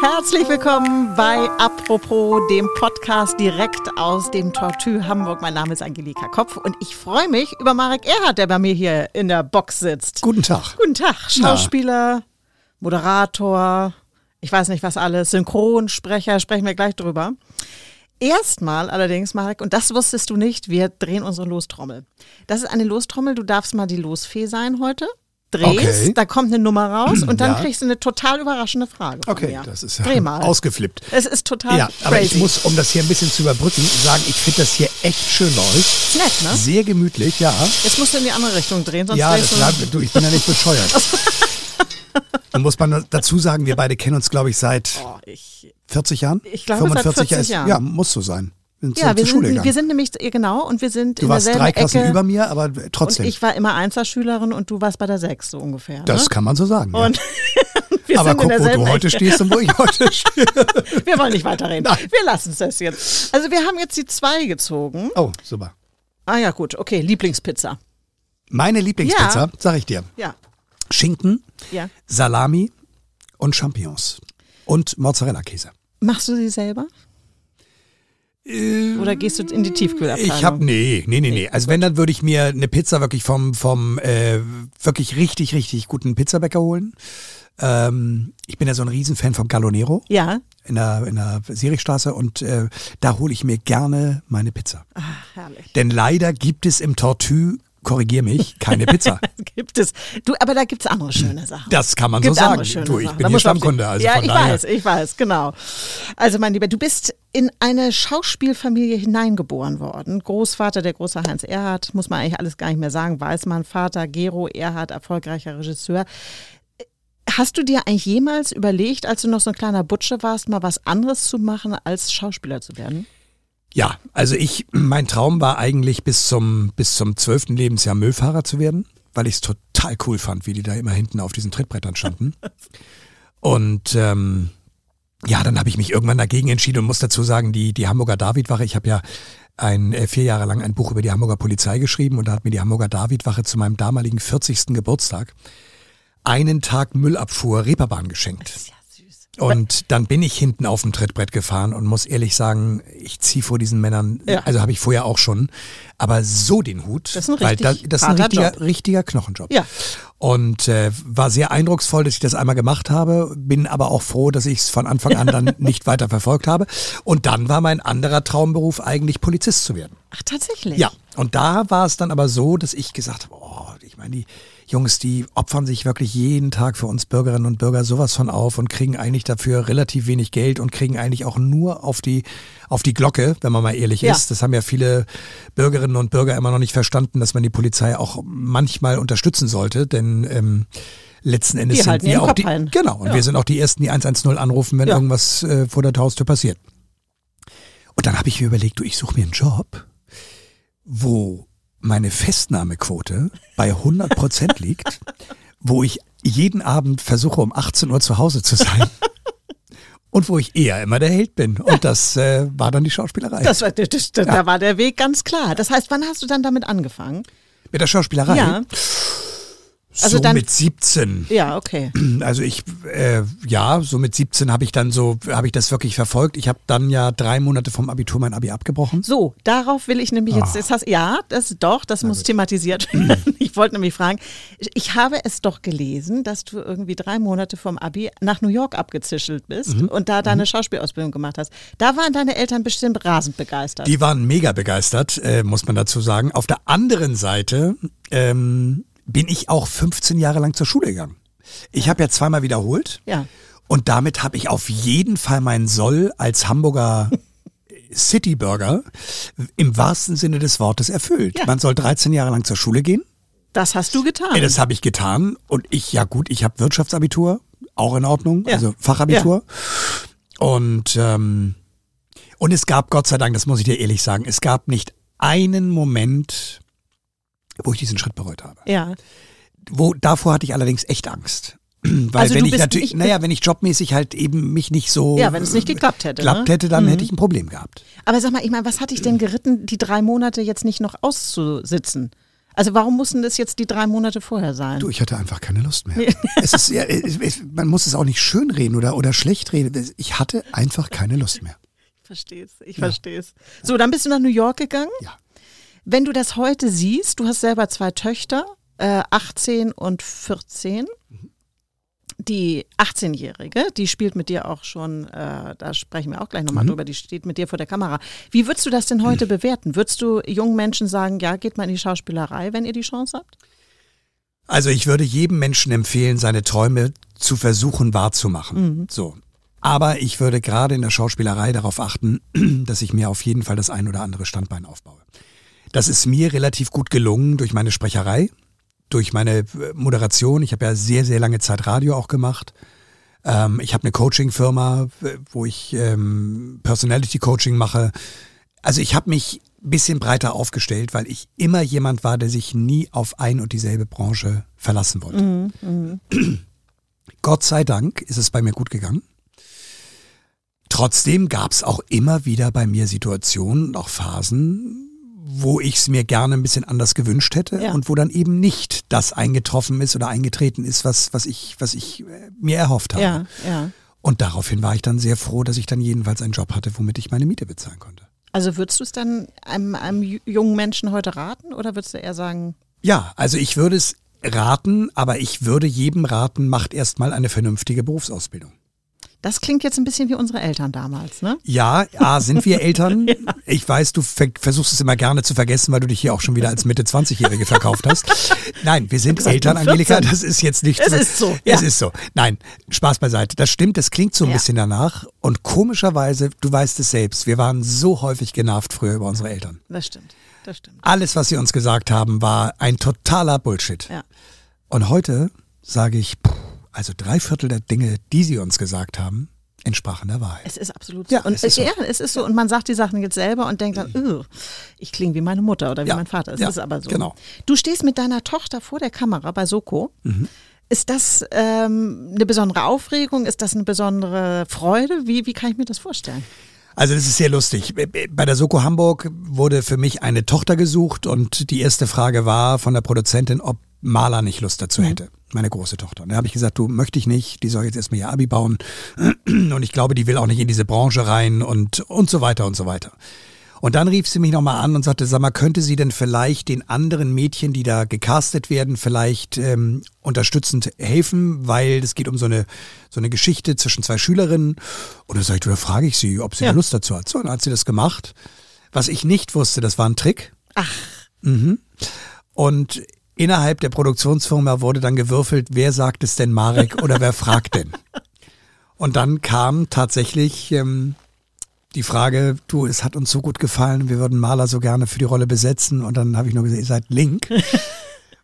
Herzlich willkommen bei Apropos, dem Podcast direkt aus dem Tortue Hamburg. Mein Name ist Angelika Kopf und ich freue mich über Marek Erhardt, der bei mir hier in der Box sitzt. Guten Tag. Guten Tag, Schauspieler, Moderator, ich weiß nicht was alles, Synchronsprecher, sprechen wir gleich drüber. Erstmal allerdings, Marek, und das wusstest du nicht, wir drehen unsere Lostrommel. Das ist eine Lostrommel, du darfst mal die Losfee sein heute. Drehst, Okay. da kommt eine Nummer raus und dann Ja. kriegst du eine total überraschende Frage. Okay, mir. das ist Dreh ja mal. ausgeflippt. Es ist total Ja, aber crazy. ich muss, um das hier ein bisschen zu überbrücken, sagen, ich finde das hier echt schön bei euch. ist nett, ne? Sehr gemütlich, ja. Jetzt musst du in die andere Richtung drehen, sonst Ja, drehst das, du. ja, du, ich bin ja nicht bescheuert. Dann muss man dazu sagen, wir beide kennen uns, glaube ich, seit Oh, ich, 40 Jahren. Ich glaube, seit 40 ist- Jahren. Ja, muss so sein. Wir sind ja, wir sind, wir sind nämlich, genau, und wir sind du in warst drei Klassen Ecke. über mir, aber und trotzdem. ich war immer Einserschülerin und du warst bei der Sechs, so ungefähr. das ne? kann man so sagen. Ja. Und wir aber guck, wo du heute Ecke. stehst und wo ich heute stehe. Wir wollen nicht weiterreden. Nein. Wir lassen es das jetzt. Also wir haben jetzt die zwei gezogen. Oh, super. Ah ja, gut, okay, Lieblingspizza. Meine Lieblingspizza, sag ich dir. Ja, Schinken, ja. Salami und Champignons. Und Mozzarella-Käse. Machst du sie selber? Oder gehst du in die Tiefkühlabteilung? Ich habe nee, nee, nee, nee. Also wenn dann würde ich mir eine Pizza wirklich vom vom äh, wirklich richtig richtig guten Pizzabäcker holen. Ähm, ich bin ja so ein Riesenfan vom Galonero Ja, in der in der Sirichstraße und äh, da hole ich mir gerne meine Pizza. Ach, herrlich. Denn leider gibt es im Tortue, korrigier mich, keine Pizza. Gibt es. Du, aber da gibt es andere schöne Sachen. Das kann man Gibt so sagen. Du, ich Sachen. bin Da hier Stammkunde, also Ja, ich daher. weiß, ich weiß, genau. Also mein Lieber, du bist in eine Schauspielfamilie hineingeboren worden. Großvater, der große Heinz Erhardt, muss man eigentlich alles gar nicht mehr sagen, weiß man. Vater, Gero Erhardt, erfolgreicher Regisseur. Hast du dir eigentlich jemals überlegt, als du noch so ein kleiner Butsche warst, mal was anderes zu machen, als Schauspieler zu werden? Ja, also ich, mein Traum war eigentlich bis zum, bis zum 12. Lebensjahr Müllfahrer zu werden, weil ich es total cool fand, wie die da immer hinten auf diesen Trittbrettern standen. Und ähm, ja, dann habe ich mich irgendwann dagegen entschieden und muss dazu sagen, die, die Hamburger Davidwache, ich habe ja ein, äh, vier Jahre lang ein Buch über die Hamburger Polizei geschrieben und da hat mir die Hamburger Davidwache zu meinem damaligen 40. Geburtstag einen Tag Müllabfuhr Reeperbahn geschenkt. Und dann bin ich hinten auf dem Trittbrett gefahren und muss ehrlich sagen, ich ziehe vor diesen Männern, Ja. also habe ich vorher auch schon, aber so den Hut. Das ist ein weil richtig das, das ist ein richtiger, Job. richtiger Knochenjob. Ja. Und äh, war sehr eindrucksvoll, dass ich das einmal gemacht habe, bin aber auch froh, dass ich es von Anfang an dann nicht weiter verfolgt habe. Und dann war mein anderer Traumberuf eigentlich Polizist zu werden. Ach, tatsächlich? Ja, und da war es dann aber so, dass ich gesagt habe, oh, ich meine, die Jungs, die opfern sich wirklich jeden Tag für uns Bürgerinnen und Bürger sowas von auf und kriegen eigentlich dafür relativ wenig Geld und kriegen eigentlich auch nur auf die, auf die Glocke, wenn man mal ehrlich Ja. ist. Das haben ja viele Bürgerinnen und Bürger immer noch nicht verstanden, dass man die Polizei auch manchmal unterstützen sollte, denn ähm, letzten Endes Die sind wir auch die, ein. genau, und Ja. wir sind auch die ersten, die 110 anrufen, wenn Ja. irgendwas äh, vor der Haustür passiert. Und dann habe ich mir überlegt, du, ich suche mir einen Job, wo meine Festnahmequote bei 100 Prozent liegt, wo ich jeden Abend versuche, um 18 Uhr zu Hause zu sein und wo ich eher immer der Held bin. Und das äh, war dann die Schauspielerei. Das war, das, das, Da war der Weg ganz klar. Das heißt, wann hast du dann damit angefangen? Mit der Schauspielerei? Ja. Also so dann- mit 17. Ja, okay. Also ich, äh, ja, so mit 17 habe ich dann so, habe ich das wirklich verfolgt. Ich habe dann ja drei Monate vom Abitur mein Abi abgebrochen. So, darauf will ich nämlich jetzt, Ah. jetzt hast, ja, das doch, das muss thematisiert werden. Ich wollte nämlich fragen, ich habe es doch gelesen, dass du irgendwie drei Monate vom Abi nach New York abgezischelt bist Mhm. und da deine Schauspielausbildung gemacht hast. Da waren deine Eltern bestimmt rasend begeistert. Die waren mega begeistert, äh, muss man dazu sagen. Auf der anderen Seite ähm, bin ich auch 15 Jahre lang zur Schule gegangen. Ich habe ja zweimal wiederholt. Ja. Und damit habe ich auf jeden Fall meinen Soll als Hamburger Citybürger im wahrsten Sinne des Wortes erfüllt. Ja. Man soll 13 Jahre lang zur Schule gehen. Das hast du getan. Ja, das habe ich getan. Und ich, ja gut, ich habe Wirtschaftsabitur, auch in Ordnung, Ja. also Fachabitur. Und, ähm, und es gab, Gott sei Dank, das muss ich dir ehrlich sagen, es gab nicht einen Moment, wo ich diesen Schritt bereut habe. ja. Wo, davor hatte ich allerdings echt Angst. Weil Also wenn ich natürlich, naja, wenn ich jobmäßig halt eben mich nicht so Ja, wenn es nicht geklappt hätte, klappt ne? hätte, dann hätte ich ein Problem gehabt. Aber sag mal, ich meine, was hat dich denn geritten, die drei Monate jetzt nicht noch auszusitzen? Also warum mussten das jetzt die drei Monate vorher sein? Du, ich hatte einfach keine Lust mehr. es ist, ja, es, man muss es auch nicht schönreden oder, oder schlecht reden. Ich hatte einfach keine Lust mehr. Ich verstehe es, ich ja. verstehe es. So, dann bist du nach New York gegangen. Ja. Wenn du das heute siehst, du hast selber zwei Töchter, äh, 18 und 14. Mhm die 18-Jährige, die spielt mit dir auch schon, äh, da sprechen wir auch gleich nochmal mhm. drüber, die steht mit dir vor der Kamera. Wie würdest du das denn heute mhm. bewerten? Würdest du jungen Menschen sagen, ja, geht mal in die Schauspielerei, wenn ihr die Chance habt? Also ich würde jedem Menschen empfehlen, seine Träume zu versuchen wahrzumachen. Mhm. So. Aber ich würde gerade in der Schauspielerei darauf achten, dass ich mir auf jeden Fall das ein oder andere Standbein aufbaue. Das ist mir relativ gut gelungen durch meine Sprecherei durch meine äh, Moderation. Ich habe ja sehr, sehr lange Zeit Radio auch gemacht. Ähm, ich habe eine Coaching-Firma, wo ich ähm, Personality-Coaching mache. Also ich habe mich ein bisschen breiter aufgestellt, weil ich immer jemand war, der sich nie auf ein und dieselbe Branche verlassen wollte. Mhm, mh. Gott sei Dank ist es bei mir gut gegangen. Trotzdem gab es auch immer wieder bei mir Situationen und auch Phasen, wo ich es mir gerne ein bisschen anders gewünscht hätte ja. und wo dann eben nicht das eingetroffen ist oder eingetreten ist, was, was ich, was ich äh, mir erhofft habe. Ja, ja. Und daraufhin war ich dann sehr froh, dass ich dann jedenfalls einen Job hatte, womit ich meine Miete bezahlen konnte. Also würdest du es dann einem, einem jungen Menschen heute raten oder würdest du eher sagen? Ja, also ich würde es raten, aber ich würde jedem raten, macht erstmal eine vernünftige Berufsausbildung. Das klingt jetzt ein bisschen wie unsere Eltern damals, ne? Ja, A, sind wir Eltern. ja. Ich weiß, du versuchst es immer gerne zu vergessen, weil du dich hier auch schon wieder als Mitte 20-Jährige verkauft hast. Nein, wir sind Eltern, Angelika. Das ist jetzt nicht Es so. ist so. Es ist so. Nein, Spaß beiseite. Das stimmt, das klingt so ein ja. bisschen danach. Und komischerweise, du weißt es selbst, wir waren so häufig genervt früher über unsere Eltern. Das stimmt. Das stimmt. Alles, was sie uns gesagt haben, war ein totaler Bullshit. Ja. Und heute sage ich, puh, also drei Viertel der Dinge, die sie uns gesagt haben, entsprachen der Wahrheit. Es ist absolut so. Ja, und es ist so. Ja, es ist so. Und man sagt die Sachen jetzt selber und denkt dann, ich klinge wie meine Mutter oder wie ja. mein Vater. Es ja, ist aber so. Genau. Du stehst mit deiner Tochter vor der Kamera bei Soko. Mhm. Ist das ähm, eine besondere Aufregung? Ist das eine besondere Freude? Wie, wie kann ich mir das vorstellen? Also das ist sehr lustig. Bei der Soko Hamburg wurde für mich eine Tochter gesucht und die erste Frage war von der Produzentin, ob Maler nicht Lust dazu mhm. hätte meine große Tochter. Und da habe ich gesagt, du möchte ich nicht, die soll jetzt erstmal ihr Abi bauen und ich glaube, die will auch nicht in diese Branche rein und und so weiter und so weiter. Und dann rief sie mich nochmal an und sagte, sag mal, könnte sie denn vielleicht den anderen Mädchen, die da gecastet werden, vielleicht ähm, unterstützend helfen, weil es geht um so eine, so eine Geschichte zwischen zwei Schülerinnen. Und dann sage ich, da frage ich sie, ob sie ja. Lust dazu hat. So, dann hat sie das gemacht. Was ich nicht wusste, das war ein Trick. Ach. Mhm. Und Innerhalb der Produktionsfirma wurde dann gewürfelt, wer sagt es denn Marek oder wer fragt denn? Und dann kam tatsächlich ähm, die Frage, du, es hat uns so gut gefallen, wir würden Maler so gerne für die Rolle besetzen. Und dann habe ich nur gesagt, ihr seid Link.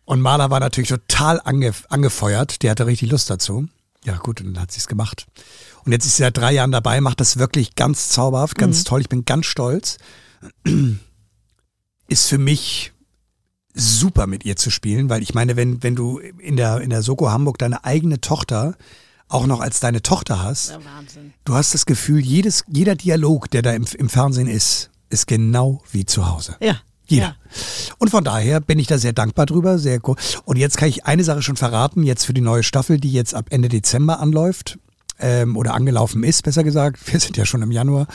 Und Maler war natürlich total ange, angefeuert, der hatte richtig Lust dazu. Ja gut, und dann hat sie es gemacht. Und jetzt ist sie seit drei Jahren dabei, macht das wirklich ganz zauberhaft, ganz mhm. toll. Ich bin ganz stolz. Ist für mich super mit ihr zu spielen, weil ich meine, wenn, wenn du in der, in der Soko Hamburg deine eigene Tochter auch noch als deine Tochter hast, ja, du hast das Gefühl, jedes, jeder Dialog, der da im, im Fernsehen ist, ist genau wie zu Hause. Ja. Jeder. Ja. Und von daher bin ich da sehr dankbar drüber, sehr cool. Und jetzt kann ich eine Sache schon verraten, jetzt für die neue Staffel, die jetzt ab Ende Dezember anläuft, ähm, oder angelaufen ist, besser gesagt. Wir sind ja schon im Januar.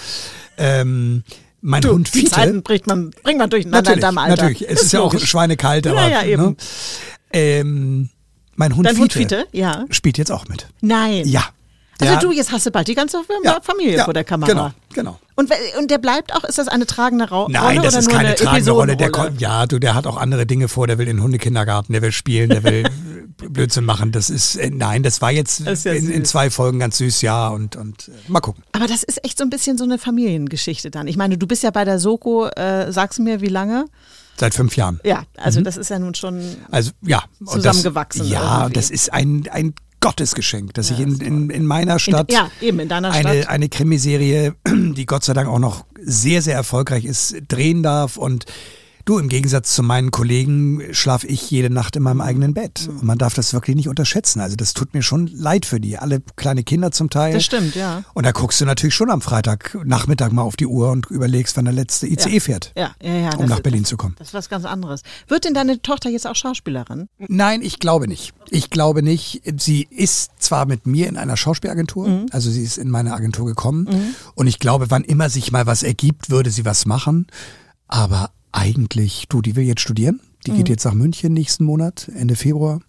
Ähm, mein du, Hund Fiete. Die Zeiten bringt man, bringt man durcheinander natürlich, in deinem Alter. Natürlich, es ist, ist ja auch schweinekalt. Aber, ja, ja, eben. Ne? Ähm, mein Hund, Dein Fiete, Hund Fiete ja. spielt jetzt auch mit. Nein. Ja. Also ja. du, jetzt hast du bald die ganze Familie ja, vor der Kamera. Genau, genau. Und, und der bleibt auch, ist das eine tragende Ra Nein, Rolle? Nein, das ist keine tragende Rolle. Der kommt, ja, du, der hat auch andere Dinge vor, der will in den Hundekindergarten, der will spielen, der will Blödsinn machen. Das ist, äh, nein, das war jetzt das ja in, in, zwei Folgen ganz süß, ja, und, und äh, mal gucken. Aber das ist echt so ein bisschen so eine Familiengeschichte dann. Ich meine, du bist ja bei der Soko, äh, sagst du mir, wie lange? Seit fünf Jahren. Ja, also mhm. das ist ja nun schon also, ja, zusammengewachsen. Das, ja, irgendwie. das ist ein, ein Gottesgeschenk, dass ja, ich in, in, in meiner Stadt, in, ja, eben in deiner eine, eine Krimiserie, die Gott sei Dank auch noch sehr, sehr erfolgreich ist, drehen darf und Du, im Gegensatz zu meinen Kollegen schlafe ich jede Nacht in meinem eigenen Bett. Und man darf das wirklich nicht unterschätzen. Also das tut mir schon leid für die. Alle kleine Kinder zum Teil. Das stimmt, ja. Und da guckst du natürlich schon am Freitagnachmittag mal auf die Uhr und überlegst, wann der letzte ICE Ja. fährt, Ja, ja, ja. um nach ist- Berlin zu kommen. Das ist was ganz anderes. Wird denn deine Tochter jetzt auch Schauspielerin? Nein, ich glaube nicht. Ich glaube nicht. Sie ist zwar mit mir in einer Schauspielagentur, Mhm. also sie ist in meine Agentur gekommen und ich glaube, wann immer sich mal was ergibt, würde sie was machen. Aber eigentlich, du, die will jetzt studieren. Die Mhm. geht jetzt nach München nächsten Monat, Ende Februar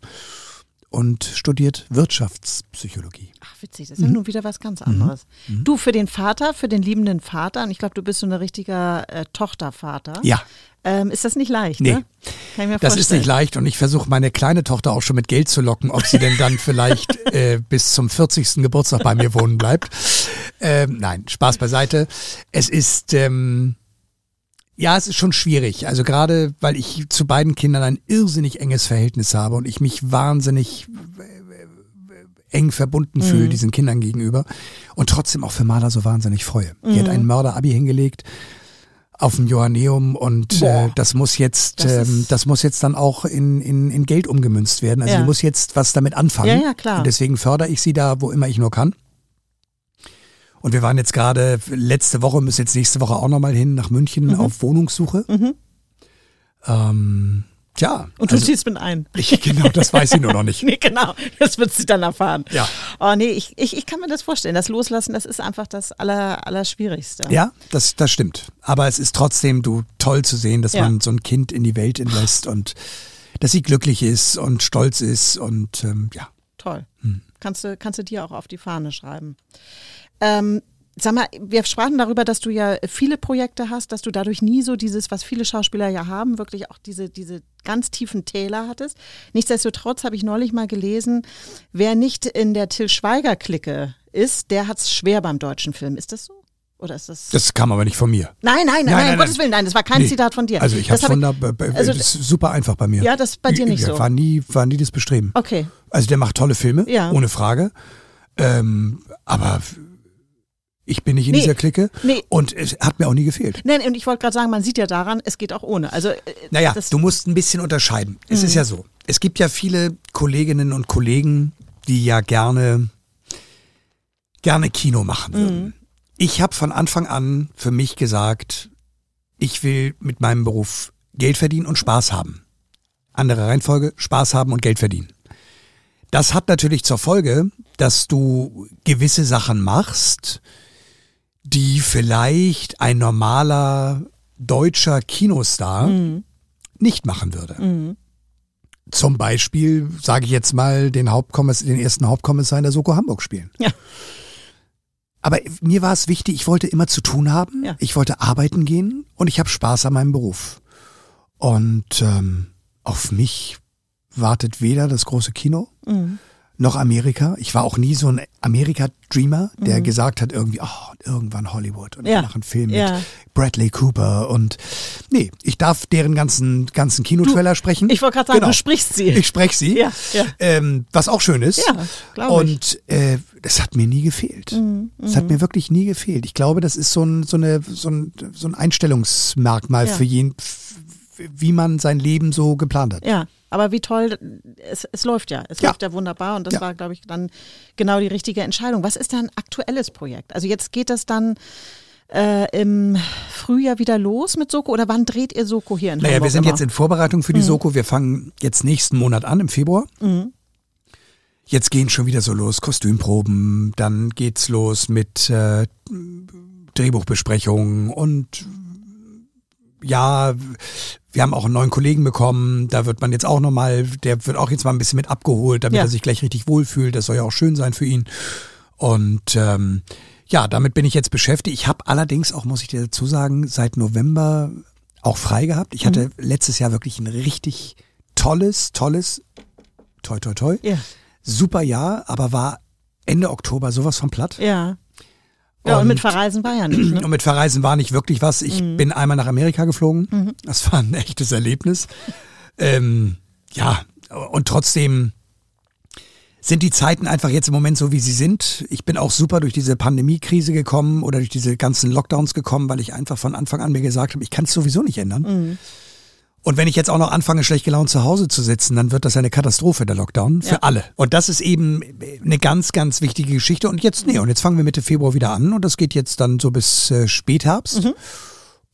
und studiert Wirtschaftspsychologie. Ach, witzig, das ist ja nun wieder was ganz anderes. Du für den Vater, für den liebenden Vater, und ich glaube, du bist so ein richtiger äh, Tochtervater. Ja. Ähm, ist das nicht leicht, Nee. ne? Kann ich mir Das vorstellen. ist nicht leicht und ich versuche meine kleine Tochter auch schon mit Geld zu locken, ob sie denn dann vielleicht äh, bis zum 40. Geburtstag bei mir wohnen bleibt. Ähm, nein, Spaß beiseite. Es ist, ähm, ja, es ist schon schwierig. Also gerade, weil ich zu beiden Kindern ein irrsinnig enges Verhältnis habe und ich mich wahnsinnig äh, eng verbunden fühle diesen Kindern gegenüber und trotzdem auch für Maler so wahnsinnig freue. Die hat ein Mörder-Abi hingelegt auf dem Johanneum und äh, das muss jetzt, Das ähm, das muss jetzt dann auch in, in, in Geld umgemünzt werden. Also Ja. die muss jetzt was damit anfangen. Ja, ja, klar. Und deswegen fördere ich sie da, wo immer ich nur kann. Und wir waren jetzt gerade letzte Woche, müssen jetzt nächste Woche auch nochmal hin nach München Mhm. auf Wohnungssuche. Ähm, tja, Und du also, ziehst mit ein. ich, genau, das weiß sie nur noch nicht. Nee, genau. Das wird sie dann erfahren. Ja. Oh nee, ich, ich, ich kann mir das vorstellen. Das Loslassen, das ist einfach das Aller, Allerschwierigste. Ja, das, das stimmt. Aber es ist trotzdem du toll zu sehen, dass Ja. man so ein Kind in die Welt entlässt und dass sie glücklich ist und stolz ist und ähm, ja. Toll. Hm. Kannst, du, kannst du dir auch auf die Fahne schreiben. Ähm, sag mal, wir sprachen darüber, dass du ja viele Projekte hast, dass du dadurch nie so dieses, was viele Schauspieler ja haben, wirklich auch diese, diese ganz tiefen Täler hattest. Nichtsdestotrotz habe ich neulich mal gelesen, wer nicht in der Till Schweiger-Clique ist, der hat es schwer beim deutschen Film. Ist das so? Oder ist das. Das kam aber nicht von mir. nein, nein, nein, Nein, nein, um Gottes. Willen, nein, das war kein Nee. Zitat von dir. Also ich habe hab von da, also- das ist super einfach bei mir. Ja, das bei dir nicht Ja, so. War nie, war nie das Bestreben. Okay. Also der macht tolle Filme, Ja. ohne Frage. Ähm, aber ich bin nicht in Nee. dieser Clique Nee. und es hat mir auch nie gefehlt. Nein, und ich wollte gerade sagen, man sieht ja daran, es geht auch ohne. Also, äh, Naja, du musst ein bisschen unterscheiden. Es Mhm. ist ja so. Es gibt ja viele Kolleginnen und Kollegen, die ja gerne, gerne Kino machen würden. Mhm. Ich habe von Anfang an für mich gesagt, ich will mit meinem Beruf Geld verdienen und Spaß haben. Andere Reihenfolge, Spaß haben und Geld verdienen. Das hat natürlich zur Folge, dass du gewisse Sachen machst, die vielleicht ein normaler deutscher Kinostar nicht machen würde. Zum Beispiel, sage ich jetzt mal, den, Hauptkommiss den ersten Hauptkommissar in der Soko Hamburg spielen. Ja. Aber mir war es wichtig, ich wollte immer zu tun haben, Ja. ich wollte arbeiten gehen und ich habe Spaß an meinem Beruf. Und ähm, auf mich wartet weder das große Kino Mhm. Noch Amerika. Ich war auch nie so ein Amerika-Dreamer, der gesagt hat irgendwie, oh, irgendwann Hollywood und Mhm. Ja. ich mache einen Film Ja. mit Bradley Cooper und nee, ich darf deren ganzen ganzen Kinotrailer sprechen. ich wollte gerade sagen, Genau. du sprichst sie. Ich spreche sie. Ja. Ähm, was auch schön ist. Ja, glaub ich. Und äh, das hat mir nie gefehlt. Mhm, Das hat mir wirklich nie gefehlt. Ich glaube, das ist so ein, so eine, so ein, so ein Einstellungsmerkmal für jeden, wie man sein Leben so geplant hat. Ja, aber wie toll, es, es läuft ja. Es Ja. läuft ja wunderbar und das Ja. war, glaube ich, dann genau die richtige Entscheidung. Was ist dein aktuelles Projekt? Also jetzt geht das dann äh, im Frühjahr wieder los mit Soko oder wann dreht ihr Soko hier in Naja, Hamburg wir sind immer? jetzt in Vorbereitung Mhm. für die Soko. Wir fangen jetzt nächsten Monat an, im Februar. Jetzt gehen schon wieder so los Kostümproben, dann geht's los mit äh, Drehbuchbesprechungen und ja, wir haben auch einen neuen Kollegen bekommen, da wird man jetzt auch nochmal, der wird auch jetzt mal ein bisschen mit abgeholt, damit Ja. er sich gleich richtig wohlfühlt. Das soll ja auch schön sein für ihn. Und ähm, ja, damit bin ich jetzt beschäftigt. Ich habe allerdings auch, muss ich dir dazu sagen, seit November auch frei gehabt. Ich hatte letztes Jahr wirklich ein richtig tolles, tolles, toi toi toi, Ja, super Jahr, aber war Ende Oktober sowas von platt. ja. Ja, und, Und- mit Verreisen war ja nicht, ne? Und mit Verreisen war nicht wirklich was. Ich bin einmal nach Amerika geflogen. Das war ein echtes Erlebnis. ähm, ja, und trotzdem sind die Zeiten einfach jetzt im Moment so, wie sie sind. Ich bin auch super durch diese Pandemiekrise gekommen oder durch diese ganzen Lockdowns gekommen, weil ich einfach von Anfang an mir gesagt habe, ich kann es sowieso nicht ändern. Und wenn ich jetzt auch noch anfange, schlecht gelaunt zu Hause zu sitzen, dann wird das eine Katastrophe, der Lockdown, für Ja. alle. Und das ist eben eine ganz, ganz wichtige Geschichte. Und jetzt, nee, und jetzt fangen wir Mitte Februar wieder an und das geht jetzt dann so bis äh, Spätherbst. Mhm.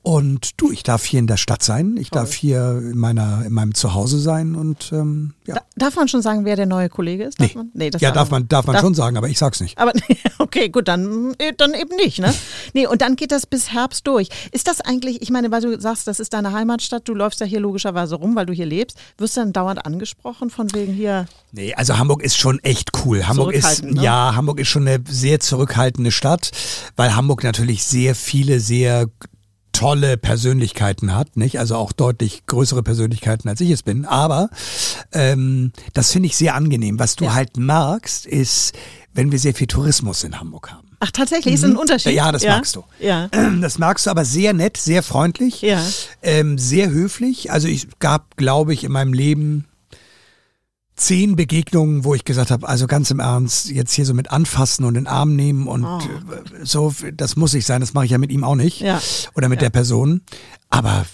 Und du, ich darf hier in der Stadt sein, ich darf hier in, meiner, in meinem Zuhause sein und ähm, ja. Da, darf man schon sagen, wer der neue Kollege ist? Darf Nee. man? Nee, das ja, darf man, darf man Darf- schon sagen, aber ich sag's nicht. Aber okay, gut, dann, äh, dann eben nicht, ne? Nee, und dann geht das bis Herbst durch. Ist das eigentlich, ich meine, weil du sagst, das ist deine Heimatstadt, du läufst ja hier logischerweise rum, weil du hier lebst, wirst du dann dauernd angesprochen von wegen hier, Nee, also Hamburg ist schon echt cool. Hamburg ist, ne? ja, Hamburg ist schon eine sehr zurückhaltende Stadt, weil Hamburg natürlich sehr viele, sehr tolle Persönlichkeiten hat, nicht? Also auch deutlich größere Persönlichkeiten, als ich es bin. Aber ähm, das finde ich sehr angenehm. Was du Ja. halt magst, ist, wenn wir sehr viel Tourismus in Hamburg haben. ach tatsächlich, ist ein Unterschied. Mhm. Ja, das magst du. Ja. Das magst du aber sehr nett, sehr freundlich, Ja. ähm, sehr höflich. Also ich gab, glaube ich, in meinem Leben zehn Begegnungen, wo ich gesagt habe, also ganz im Ernst, jetzt hier so mit anfassen und in den Arm nehmen und Oh. äh, so, das muss ich sein, das mache ich ja mit ihm auch nicht. Ja. Oder mit Ja. der Person. Aber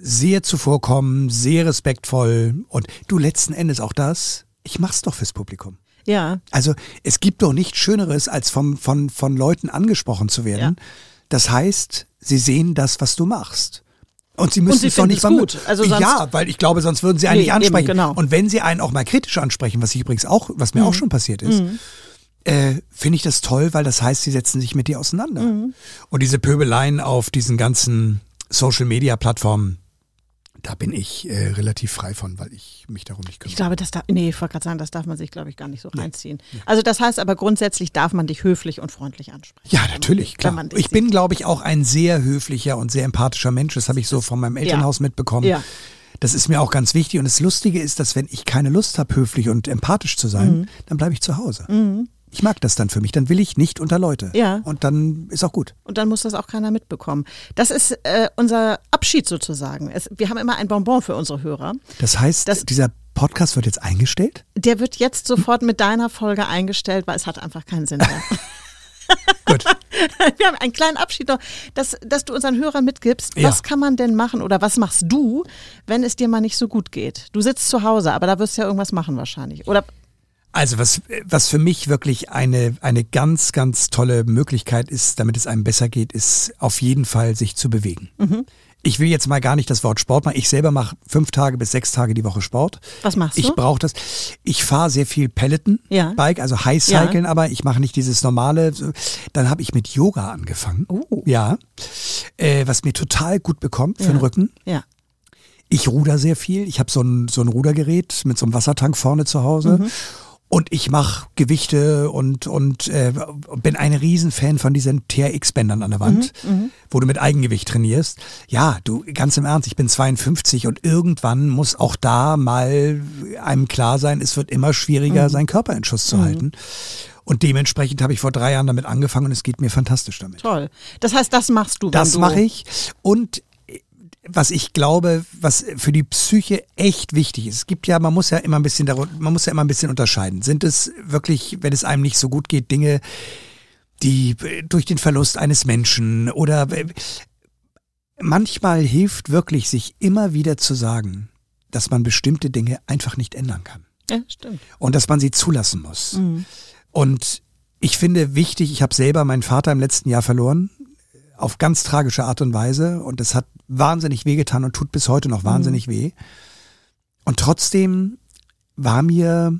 sehr zuvorkommen, sehr respektvoll und du letzten Endes auch das, ich mach's doch fürs Publikum. Ja. Also es gibt doch nichts Schöneres, als vom, von, von Leuten angesprochen zu werden. Ja. Das heißt, sie sehen das, was du machst. Und sie müssen sie es doch nicht mal- gut. Also ja, weil ich glaube, sonst würden sie einen Nee, nicht ansprechen. eben, genau. Und wenn sie einen auch mal kritisch ansprechen, was ich übrigens auch, was Mhm. mir auch schon passiert ist, äh, finde ich das toll, weil das heißt, sie setzen sich mit dir auseinander. Mhm. Und diese Pöbeleien auf diesen ganzen Social Media Plattformen, da bin ich äh, relativ frei von, weil ich mich darum nicht kümmere. Ich glaube, das darf, nee, ich wollte gerade sagen, das darf man sich, glaube ich, gar nicht so reinziehen. Also das heißt aber grundsätzlich darf man dich höflich und freundlich ansprechen. Ja, natürlich, klar. Ich bin, glaube ich, auch ein sehr höflicher und sehr empathischer Mensch. Das habe ich so von meinem Elternhaus mitbekommen. Ja. Das ist mir auch ganz wichtig. Und das Lustige ist, dass wenn ich keine Lust habe, höflich und empathisch zu sein, Mhm. dann bleibe ich zu Hause. Ich mag das dann für mich. Dann will ich nicht unter Leute. Ja. Und dann ist auch gut. Und dann muss das auch keiner mitbekommen. Das ist äh, unser Abschied sozusagen. Es, wir haben immer ein Bonbon für unsere Hörer. Das heißt, Das- dieser Podcast wird jetzt eingestellt? Der wird jetzt sofort mit deiner Folge eingestellt, weil es hat einfach keinen Sinn mehr. Gut. Wir haben einen kleinen Abschied noch, dass, dass du unseren Hörern mitgibst. Ja. Was kann man denn machen oder was machst du, wenn es dir mal nicht so gut geht? Du sitzt zu Hause, aber da wirst du ja irgendwas machen wahrscheinlich. Oder Also was, was für mich wirklich eine, eine ganz, ganz tolle Möglichkeit ist, damit es einem besser geht, ist auf jeden Fall sich zu bewegen. Mhm. Ich will jetzt mal gar nicht das Wort Sport machen. Ich selber mache fünf Tage bis sechs Tage die Woche Sport. was machst Ich du? brauche das. Ich fahre sehr viel Peloton Ja. Bike, also Highcyclen, aber ich mache nicht dieses normale. Dann habe ich mit Yoga angefangen. Oh. Ja. Äh, was mir total gut bekommt für den Rücken. Ja. Ich ruder sehr viel. Ich habe so ein, so ein Rudergerät mit so einem Wassertank vorne zu Hause. Mhm. Und ich mache Gewichte und, und äh, bin ein Riesenfan von diesen TRX-Bändern an der Wand, Mhm, wo du mit Eigengewicht trainierst. Ja, du, ganz im Ernst, ich bin 52 und irgendwann muss auch da mal einem klar sein, es wird immer schwieriger, Mhm. seinen Körper in Schuss zu halten. Und dementsprechend habe ich vor drei Jahren damit angefangen und es geht mir fantastisch damit. Toll. Das heißt, das machst du. Das mache ich. Und was ich glaube, was für die Psyche echt wichtig ist. Es gibt ja, man muss ja immer ein bisschen darun- man muss ja immer ein bisschen unterscheiden. Sind es wirklich, wenn es einem nicht so gut geht, Dinge, die äh, durch den Verlust eines Menschen oder äh, manchmal hilft wirklich, sich immer wieder zu sagen, dass man bestimmte Dinge einfach nicht ändern kann Ja, stimmt. und dass man sie zulassen muss. Mhm. Und ich finde wichtig, ich habe selber meinen Vater im letzten Jahr verloren, auf ganz tragische Art und Weise. Und es hat wahnsinnig wehgetan und tut bis heute noch wahnsinnig weh. Und trotzdem war mir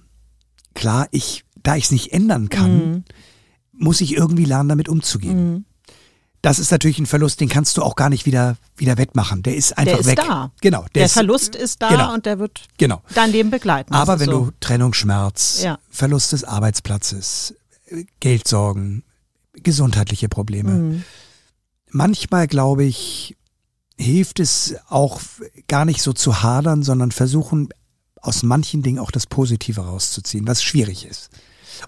klar, ich, da ich es nicht ändern kann, Mhm. muss ich irgendwie lernen, damit umzugehen. Mhm. Das ist natürlich ein Verlust, den kannst du auch gar nicht wieder, wieder wettmachen. Der ist einfach ist weg. da. Genau. Der, ist, Verlust ist da genau. und der wird Genau. dein Leben begleiten. Aber wenn so. du Trennungsschmerz, Ja. Verlust des Arbeitsplatzes, Geldsorgen, gesundheitliche Probleme, Mhm. Manchmal glaube ich, hilft es auch gar nicht so zu hadern, sondern versuchen aus manchen Dingen auch das Positive rauszuziehen, was schwierig ist.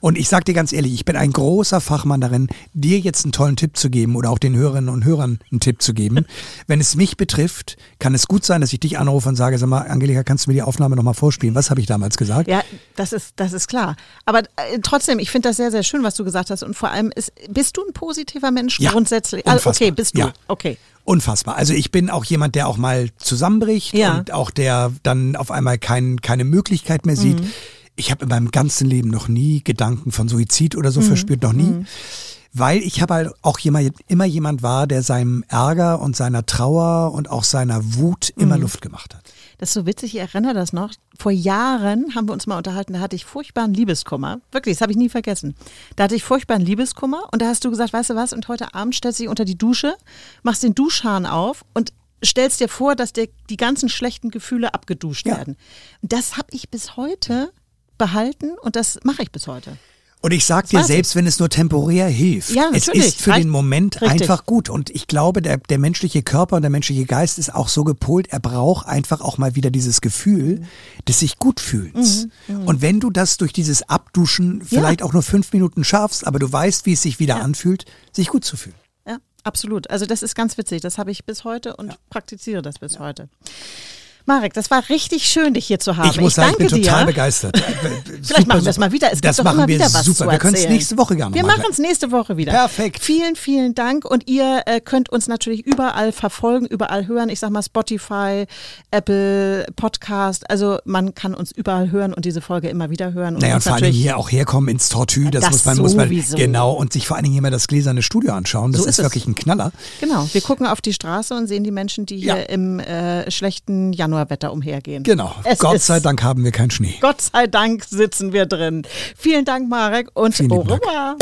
Und ich sag dir ganz ehrlich, ich bin ein großer Fachmann darin, dir jetzt einen tollen Tipp zu geben oder auch den Hörerinnen und Hörern einen Tipp zu geben. Wenn es mich betrifft, kann es gut sein, dass ich dich anrufe und sage, sag mal, Angelika, kannst du mir die Aufnahme nochmal vorspielen? Was habe ich damals gesagt? Ja, das ist, das ist klar. Aber äh, trotzdem, ich finde das sehr, sehr schön, was du gesagt hast. Und vor allem, ist, bist du ein positiver Mensch Ja, grundsätzlich? Also, unfassbar. okay, bist du. Ja. Okay. Unfassbar. Also ich bin auch jemand, der auch mal zusammenbricht Ja. und auch der dann auf einmal kein, keine Möglichkeit mehr sieht. Mhm. Ich habe in meinem ganzen Leben noch nie Gedanken von Suizid oder Mhm. so verspürt, noch nie. Weil ich habe halt auch jemand, immer jemand war, der seinem Ärger und seiner Trauer und auch seiner Wut immer Mhm. Luft gemacht hat. Das ist so witzig, ich erinnere das noch. Vor Jahren haben wir uns mal unterhalten, da hatte ich furchtbaren Liebeskummer. Wirklich, das habe ich nie vergessen. Da hatte ich furchtbaren Liebeskummer und da hast du gesagt, weißt du was, und heute Abend stellst du dich unter die Dusche, machst den Duschhahn auf und stellst dir vor, dass dir die ganzen schlechten Gefühle abgeduscht Ja. werden. Das habe ich bis heute behalten und das mache ich bis heute. Und ich sag dir, selbst wenn es nur temporär hilft, Ja, es ist für den Moment Richtig. einfach gut. Und ich glaube, der, der menschliche Körper und der menschliche Geist ist auch so gepolt, er braucht einfach auch mal wieder dieses Gefühl des sich gut fühlens. Mhm, Und wenn du das durch dieses Abduschen vielleicht auch nur fünf Minuten schaffst, aber du weißt, wie es sich wieder anfühlt, sich gut zu fühlen. Ja, absolut. Also das ist ganz witzig. Das habe ich bis heute und praktiziere das bis heute. Marek, das war richtig schön, dich hier zu haben. Ich muss sagen, ich bin total dir. begeistert. Vielleicht machen wir es mal wieder. Es das machen immer wir wieder was super. wir können es nächste Woche gerne Wir machen. machen es nächste Woche wieder. Perfekt. Vielen, vielen Dank. Und ihr äh, könnt uns natürlich überall verfolgen, überall hören. Ich sag mal Spotify, Apple, Podcast. Also man kann uns überall hören und diese Folge immer wieder hören. Und Naja, und vor allem hier auch herkommen ins Tortue, das, Das muss man, muss man genau und sich vor allen Dingen hier mal das gläserne Studio anschauen. Das So ist, ist wirklich ein Knaller. Genau, wir gucken auf die Straße und sehen die Menschen, die hier Ja. im äh, schlechten Januarwetter umhergehen. Genau. Es Gott sei Dank haben wir keinen Schnee. Gott sei Dank sitzen wir drin. Vielen Dank, Marek, und Vielen au revoir.